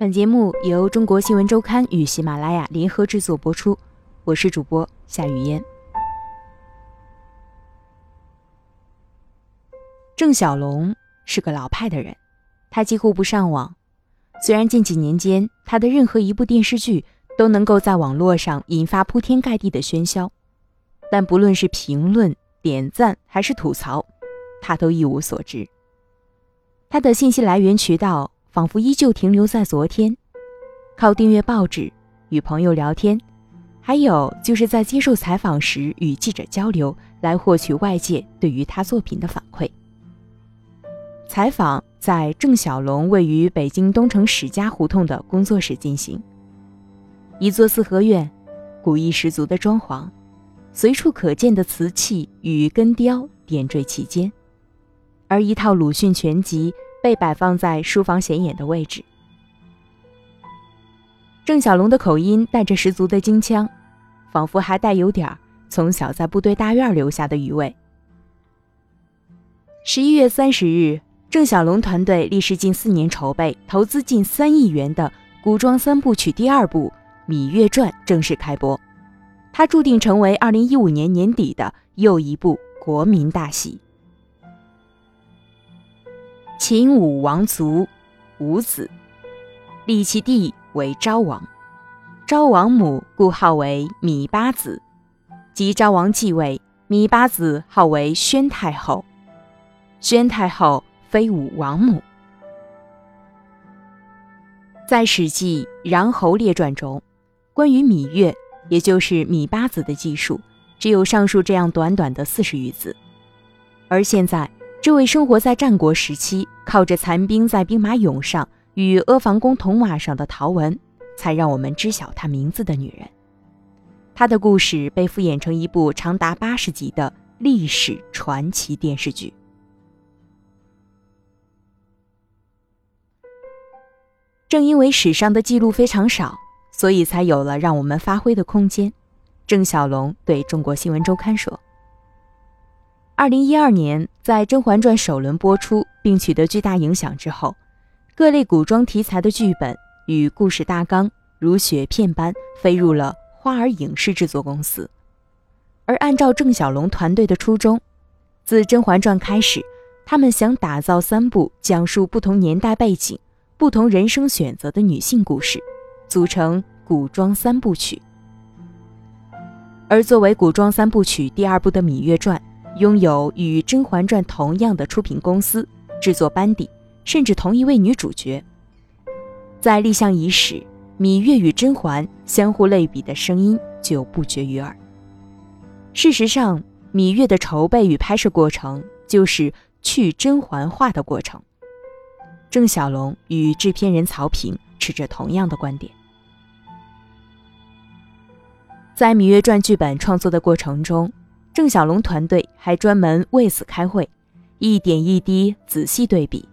本节目由中国新闻周刊与喜马拉雅联合制作播出，我是主播夏雨嫣。郑晓龙是个老派的人，他几乎不上网。虽然近几年间他的任何一部电视剧都能够在网络上引发铺天盖地的喧嚣，但不论是评论、点赞还是吐槽，他都一无所知。他的信息来源渠道。仿佛依旧停留在昨天，靠订阅报纸、与朋友聊天，还有就是在接受采访时与记者交流，来获取外界对于他作品的反馈。采访在郑晓龙位于北京东城史家胡同的工作室进行，一座四合院，古意十足的装潢，随处可见的瓷器与根雕点缀其间，而一套鲁迅全集。被摆放在书房显眼的位置。郑小龙的口音带着十足的京腔，仿佛还带有点儿从小在部队大院留下的余味。十一月三十日，郑小龙团队历时近四年筹备、投资近三亿元的古装三部曲第二部《芈月传》正式开播，它注定成为二零一五年年底的又一部国民大戏。秦武王族，五子，立其弟为昭王，昭王母故号为芈八子。及昭王继位，芈八子号为宣太后，宣太后非武王母。在《史记·穰侯列传》中，关于芈月，也就是芈八子的记述，只有上述这样短短的四十余字，而现在。这位生活在战国时期，靠着残兵在兵马俑上与阿房宫铜马上的陶文，才让我们知晓她名字的女人。她的故事被复演成一部长达八十集的历史传奇电视剧。正因为史上的记录非常少，所以才有了让我们发挥的空间。郑晓龙对中国新闻周刊说。二零一二年，在《甄嬛传》首轮播出并取得巨大影响之后，各类古装题材的剧本与故事大纲如雪片般飞入了花儿影视制作公司。而按照郑晓龙团队的初衷，自《甄嬛传》开始，他们想打造三部讲述不同年代背景、不同人生选择的女性故事，组成古装三部曲。而作为古装三部曲第二部的《芈月传》。拥有与《甄嬛传》同样的出品公司、制作班底，甚至同一位女主角。在立项伊始，芈月与甄嬛相互类比的声音就不绝于耳。事实上，芈月的筹备与拍摄过程就是去甄嬛化的过程。郑晓龙与制片人曹平持着同样的观点。在《芈月传》剧本创作的过程中。郑晓龙团队还专门为此开会，一点一滴仔细对比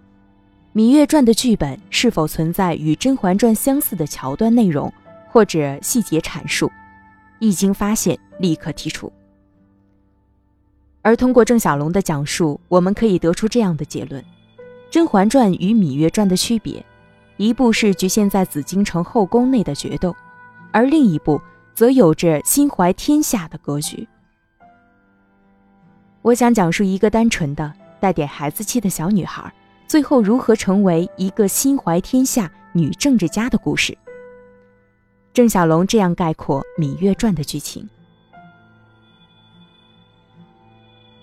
《芈月传》的剧本是否存在与《甄嬛传》相似的桥段内容或者细节阐述，一经发现立刻剔除。而通过郑晓龙的讲述，我们可以得出这样的结论：《甄嬛传》与《芈月传》的区别，一部是局限在紫禁城后宫内的决斗，而另一部则有着心怀天下的格局。我想讲述一个单纯的、带点孩子气的小女孩，最后如何成为一个心怀天下女政治家的故事。郑晓龙这样概括《芈月传》的剧情：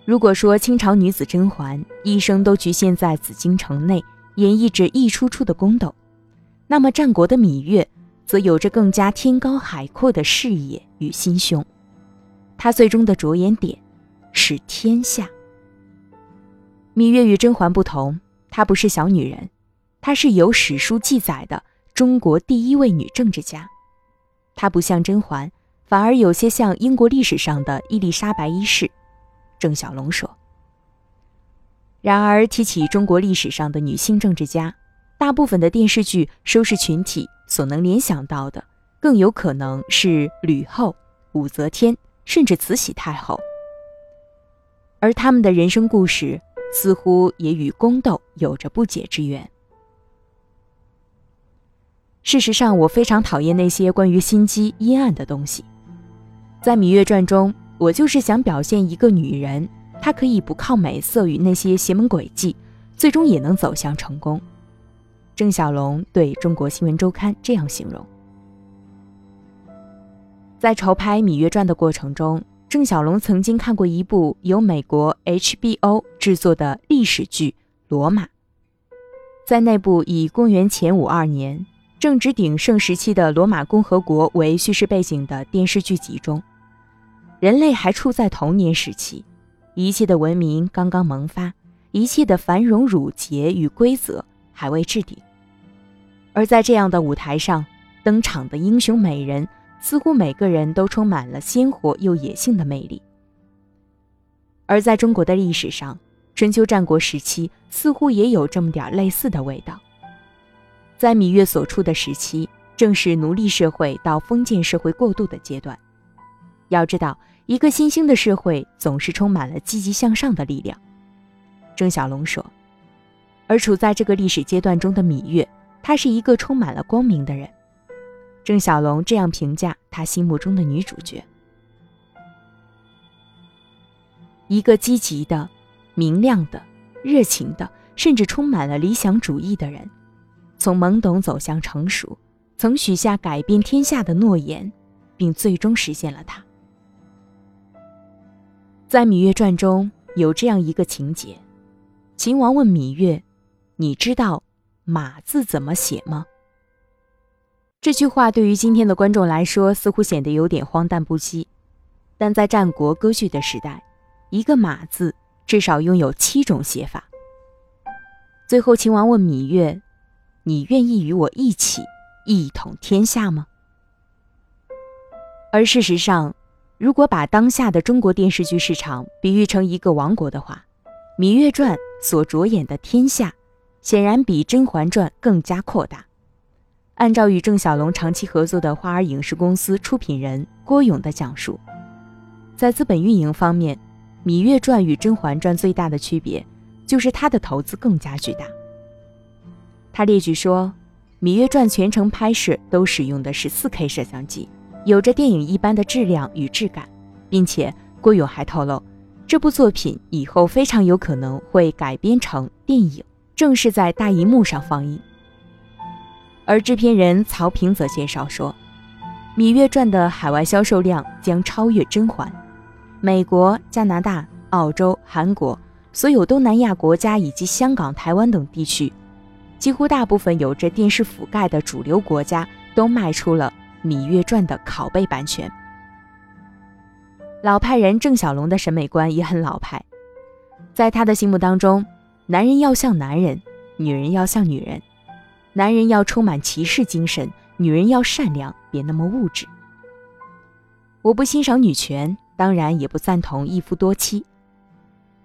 如果说清朝女子甄嬛一生都局限在紫禁城内，演绎着一出出的宫斗，那么战国的芈月则有着更加天高海阔的视野与心胸。她最终的着眼点。是天下。芈月与甄嬛不同，她不是小女人，她是有史书记载的中国第一位女政治家。她不像甄嬛，反而有些像英国历史上的伊丽莎白一世。郑晓龙说。然而，提起中国历史上的女性政治家，大部分的电视剧收视群体所能联想到的，更有可能是吕后、武则天，甚至慈禧太后。而他们的人生故事似乎也与宫斗有着不解之缘。事实上，我非常讨厌那些关于心机阴暗的东西。在《芈月传》中，我就是想表现一个女人，她可以不靠美色与那些邪门诡计，最终也能走向成功。郑晓龙对中国新闻周刊这样形容：在筹拍《芈月传》的过程中，郑晓龙曾经看过一部由美国 HBO 制作的历史剧《罗马》。在那部以公元前五二年正值鼎盛时期的罗马共和国为叙事背景的电视剧集中，人类还处在童年时期，一切的文明刚刚萌发，一切的繁荣儒节与规则。还未置顶，而在这样的舞台上登场的英雄美人，似乎每个人都充满了鲜活又野性的魅力。而在中国的历史上，春秋战国时期似乎也有这么点类似的味道。在芈月所处的时期，正是奴隶社会到封建社会过渡的阶段。要知道，一个新兴的社会总是充满了积极向上的力量。郑小龙说。而处在这个历史阶段中的芈月，她是一个充满了光明的人。郑晓龙这样评价他心目中的女主角：一个积极的、明亮的、热情的，甚至充满了理想主义的人，从懵懂走向成熟，曾许下改变天下的诺言，并最终实现了它。在《芈月传》中有这样一个情节：秦王问芈月。你知道“马”字怎么写吗？这句话对于今天的观众来说，似乎显得有点荒诞不羁。但在战国割据的时代，一个“马”字至少拥有七种写法。最后，秦王问芈月：“你愿意与我一起一统天下吗？”而事实上，如果把当下的中国电视剧市场比喻成一个王国的话，《芈月传》所着眼的天下。显然比《甄嬛传》更加扩大。按照与郑晓龙长期合作的花儿影视公司出品人郭勇的讲述，在资本运营方面，《芈月传》与《甄嬛传》最大的区别就是它的投资更加巨大。他列举说，《芈月传》全程拍摄都使用的是 4K 摄像机，有着电影一般的质量与质感，并且郭勇还透露，这部作品以后非常有可能会改编成电影。正式在大荧幕上放映。而制片人曹平则介绍说，《芈月传》的海外销售量将超越《甄嬛》。美国、加拿大、澳洲、韩国，所有东南亚国家以及香港、台湾等地区，几乎大部分有着电视覆盖的主流国家，都卖出了《芈月传》的拷贝版权。老派人郑晓龙的审美观也很老派，在他的心目当中。男人要像男人，女人要像女人。男人要充满骑士精神，女人要善良，别那么物质。我不欣赏女权，当然也不赞同一夫多妻。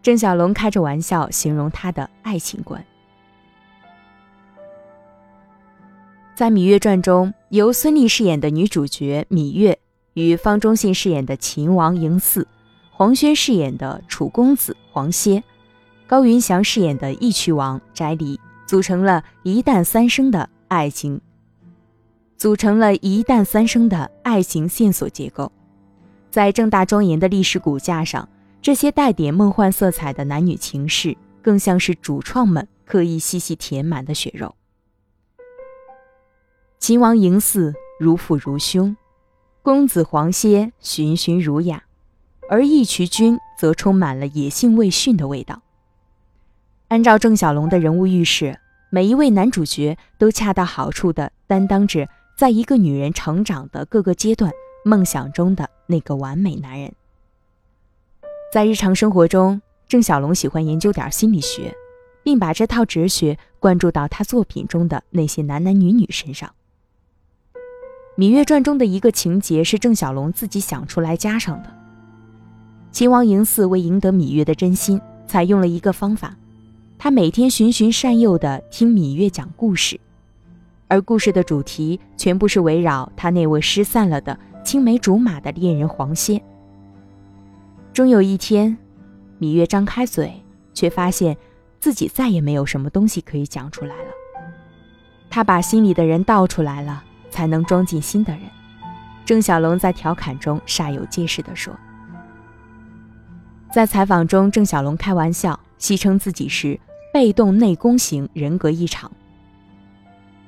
郑晓龙开着玩笑形容他的爱情观。在《芈月传》中，由孙俪饰演的女主角芈月，与方中信饰演的秦王嬴驷，黄轩饰演的楚公子黄歇。高云翔饰演的义渠王翟离组成了一旦三生的爱情，组成了一旦三生的爱情线索结构。在正大庄严的历史骨架上，这些带点梦幻色彩的男女情事，更像是主创们刻意细细填满的血肉。秦王嬴驷如父如兄，公子黄歇循循儒雅，而义渠君则充满了野性未驯的味道。按照郑晓龙的人物预示，每一位男主角都恰到好处地担当着在一个女人成长的各个阶段梦想中的那个完美男人。在日常生活中，郑晓龙喜欢研究点心理学，并把这套哲学灌注到他作品中的那些男男女女身上。《芈月传》中的一个情节是郑晓龙自己想出来加上的。秦王嬴驷为赢得芈月的真心，采用了一个方法。他每天循循善诱地听芈月讲故事，而故事的主题全部是围绕他那位失散了的青梅竹马的恋人黄歇。终有一天，芈月张开嘴，却发现自己再也没有什么东西可以讲出来了。他把心里的人倒出来了，才能装进新的人。郑晓龙在调侃中煞有介事地说。在采访中，郑晓龙开玩笑戏称自己是被动内攻型人格异常。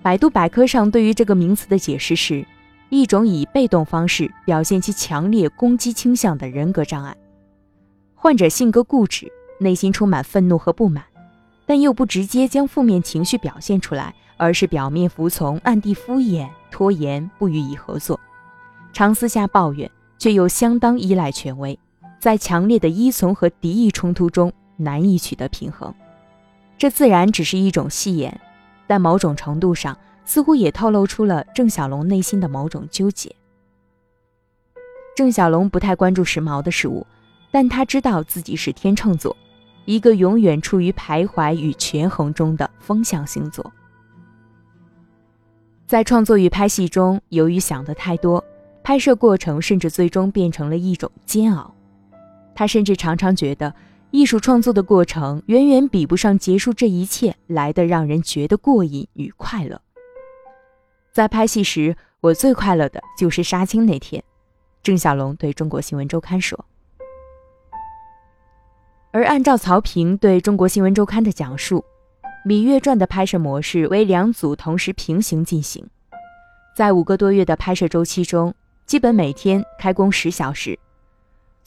百度百科上对于这个名词的解释是，一种以被动方式表现其强烈攻击倾向的人格障碍。患者性格固执，内心充满愤怒和不满，但又不直接将负面情绪表现出来，而是表面服从、暗地敷衍、拖延、不予以合作，常私下抱怨，却又相当依赖权威。在强烈的依从和敌意冲突中难以取得平衡，这自然只是一种戏言，但某种程度上似乎也透露出了郑晓龙内心的某种纠结。郑晓龙不太关注时髦的事物，但他知道自己是天秤座，一个永远处于徘徊与权衡中的风象星座。在创作与拍戏中，由于想的太多，拍摄过程甚至最终变成了一种煎熬。他甚至常常觉得，艺术创作的过程远远比不上结束这一切来的让人觉得过瘾与快乐。在拍戏时，我最快乐的就是杀青那天，郑晓龙对中国新闻周刊说。而按照曹平对中国新闻周刊的讲述，《芈月传》的拍摄模式为两组同时平行进行，在五个多月的拍摄周期中，基本每天开工十小时。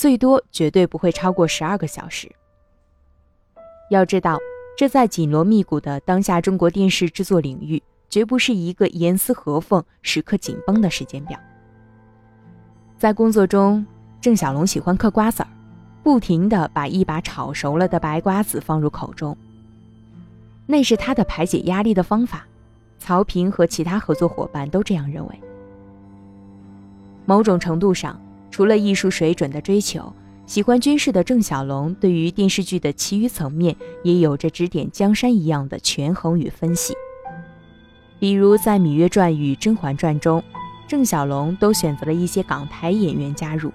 最多绝对不会超过十二个小时。要知道，这在紧锣密鼓的当下中国电视制作领域，绝不是一个严丝合缝、时刻紧绷的时间表。在工作中，郑晓龙喜欢嗑瓜子儿，不停地把一把炒熟了的白瓜子放入口中，那是他的排解压力的方法。曹平和其他合作伙伴都这样认为。某种程度上。除了艺术水准的追求，喜欢军事的郑晓龙对于电视剧的其余层面也有着指点江山一样的权衡与分析。比如在《芈月传》与《甄嬛传》中，郑晓龙都选择了一些港台演员加入，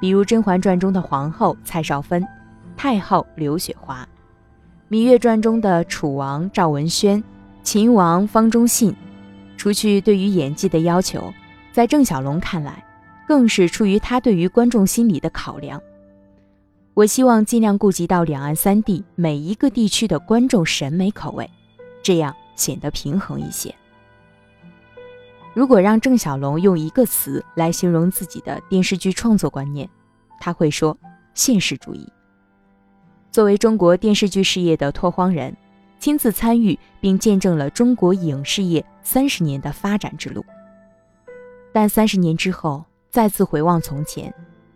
比如《甄嬛传》中的皇后蔡少芬、太后刘雪华，《芈月传》中的楚王赵文轩、秦王方中信。除去对于演技的要求，在郑晓龙看来，更是出于他对于观众心理的考量。我希望尽量顾及到两岸三地每一个地区的观众审美口味，这样显得平衡一些。如果让郑晓龙用一个词来形容自己的电视剧创作观念，他会说现实主义。作为中国电视剧事业的拓荒人，亲自参与并见证了中国影视业三十年的发展之路，但三十年之后。再次回望从前，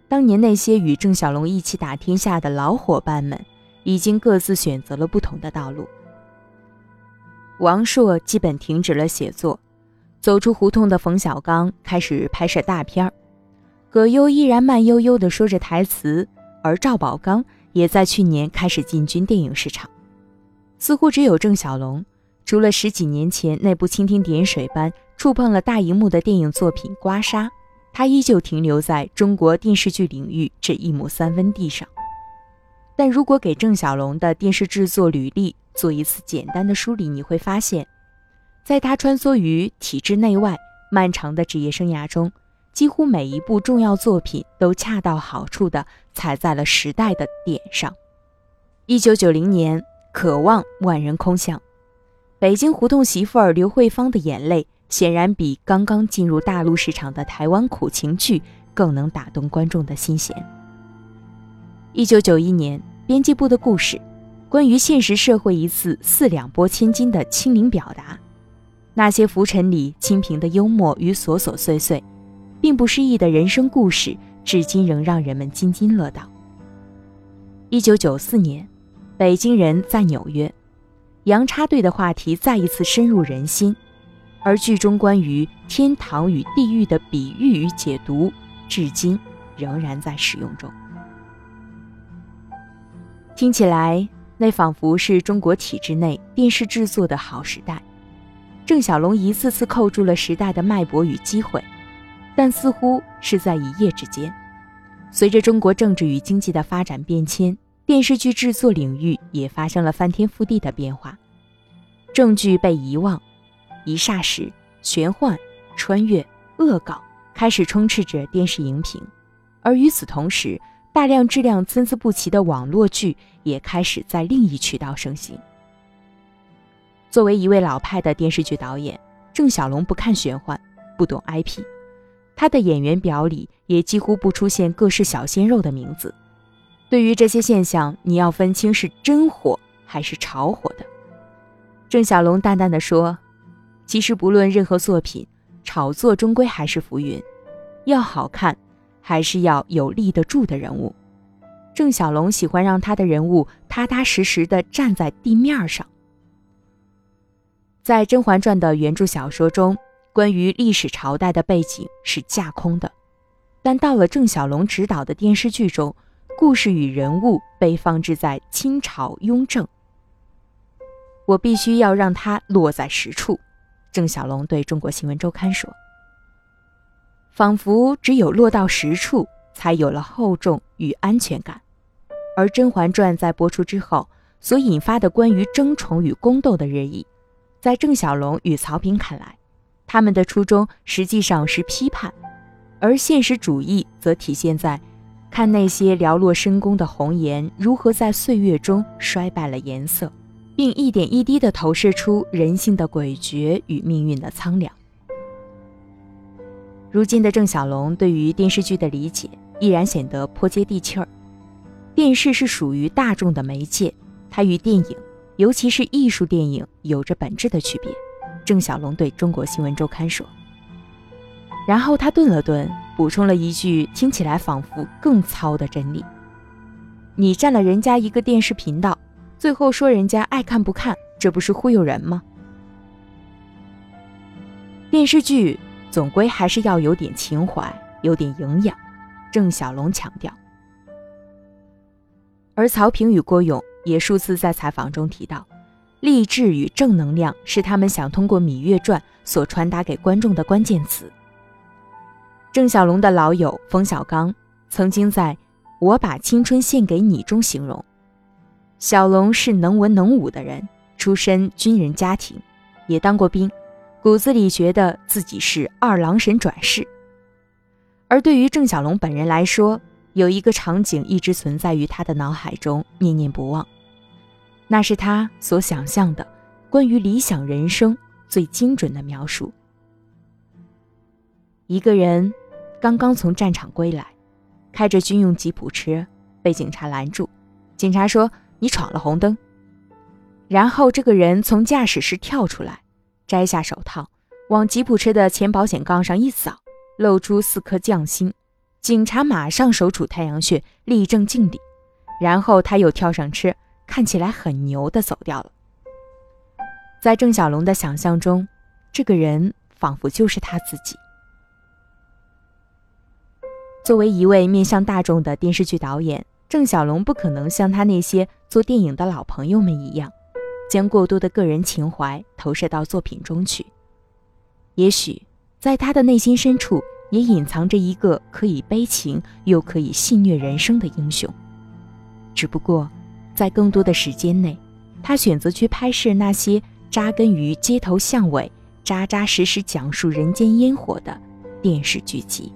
当年那些与郑晓龙一起打天下的老伙伴们，已经各自选择了不同的道路。王朔基本停止了写作，走出胡同的冯小刚开始拍摄大片儿，葛优依然慢悠悠地说着台词，而赵宝刚也在去年开始进军电影市场。似乎只有郑晓龙，除了十几年前那部蜻蜓点水般触碰了大荧幕的电影作品《刮痧》。他依旧停留在中国电视剧领域这一亩三分地上，但如果给郑晓龙的电视制作履历做一次简单的梳理，你会发现，在他穿梭于体制内外漫长的职业生涯中，几乎每一部重要作品都恰到好处地踩在了时代的点上。一九九零年，《渴望》万人空巷，《北京胡同媳妇儿》刘慧芳的眼泪。显然比刚刚进入大陆市场的台湾苦情剧更能打动观众的心弦。一九九一年，编辑部的故事，关于现实社会一次四两拨千斤的清零表达，那些浮尘里清贫的幽默与琐琐碎碎，并不失意的人生故事，至今仍让人们津津乐道。一九九四年，北京人在纽约，洋插队的话题再一次深入人心。而剧中关于天堂与地狱的比喻与解读，至今仍然在使用中。听起来，那仿佛是中国体制内电视制作的好时代。郑晓龙一次次扣住了时代的脉搏与机会，但似乎是在一夜之间。随着中国政治与经济的发展变迁，电视剧制作领域也发生了翻天覆地的变化，正剧被遗忘。一霎时，玄幻、穿越、恶搞开始充斥着电视荧屏，而与此同时，大量质量参差不齐的网络剧也开始在另一渠道盛行。作为一位老派的电视剧导演，郑晓龙不看玄幻，不懂 IP，他的演员表里也几乎不出现各式小鲜肉的名字。对于这些现象，你要分清是真火还是炒火的。郑晓龙淡淡的说：“其实不论任何作品，炒作终归还是浮云，要好看，还是要有立得住的人物。”郑晓龙喜欢让他的人物踏踏实实的站在地面上。在《甄嬛传》的原著小说中，关于历史朝代的背景是架空的，但到了郑晓龙执导的电视剧中，故事与人物被放置在清朝雍正。我必须要让它落在实处，郑晓龙对中国新闻周刊说：“仿佛只有落到实处，才有了厚重与安全感。”而《甄嬛传》在播出之后所引发的关于争宠与宫斗的热议。在郑晓龙与曹平看来，他们的初衷实际上是批判，而现实主义则体现在看那些寥落深宫的红颜如何在岁月中衰败了颜色，并一点一滴地投射出人性的诡谲与命运的苍凉。如今的郑晓龙对于电视剧的理解依然显得颇接地气儿。电视是属于大众的媒介，它与电影。尤其是艺术电影有着本质的区别，郑晓龙对中国新闻周刊说。然后他顿了顿，补充了一句听起来仿佛更糙的真理：“你占了人家一个电视频道，最后说人家爱看不看，这不是忽悠人吗？”电视剧总归还是要有点情怀，有点营养，郑晓龙强调。而曹平与郭勇。也数次在采访中提到，励志与正能量是他们想通过《芈月传》所传达给观众的关键词。郑晓龙的老友冯小刚曾经在《我把青春献给你》中形容，小龙是能文能武的人，出身军人家庭，也当过兵，骨子里觉得自己是二郎神转世。而对于郑小龙本人来说，有一个场景一直存在于他的脑海中，念念不忘。那是他所想象的关于理想人生最精准的描述。一个人刚刚从战场归来，开着军用吉普车，被警察拦住。警察说：“你闯了红灯。”然后这个人从驾驶室跳出来，摘下手套，往吉普车的前保险杠上一扫，露出四颗匠心。警察马上手杵太阳穴，立正敬礼。然后他又跳上车。看起来很牛的走掉了。在郑晓龙的想象中，这个人仿佛就是他自己。作为一位面向大众的电视剧导演，郑晓龙不可能像他那些做电影的老朋友们一样，将过多的个人情怀投射到作品中去。也许，在他的内心深处，也隐藏着一个可以悲情又可以戏谑人生的英雄。只不过。在更多的时间内，他选择去拍摄那些扎根于街头巷尾、扎扎实实讲述人间烟火的电视剧集。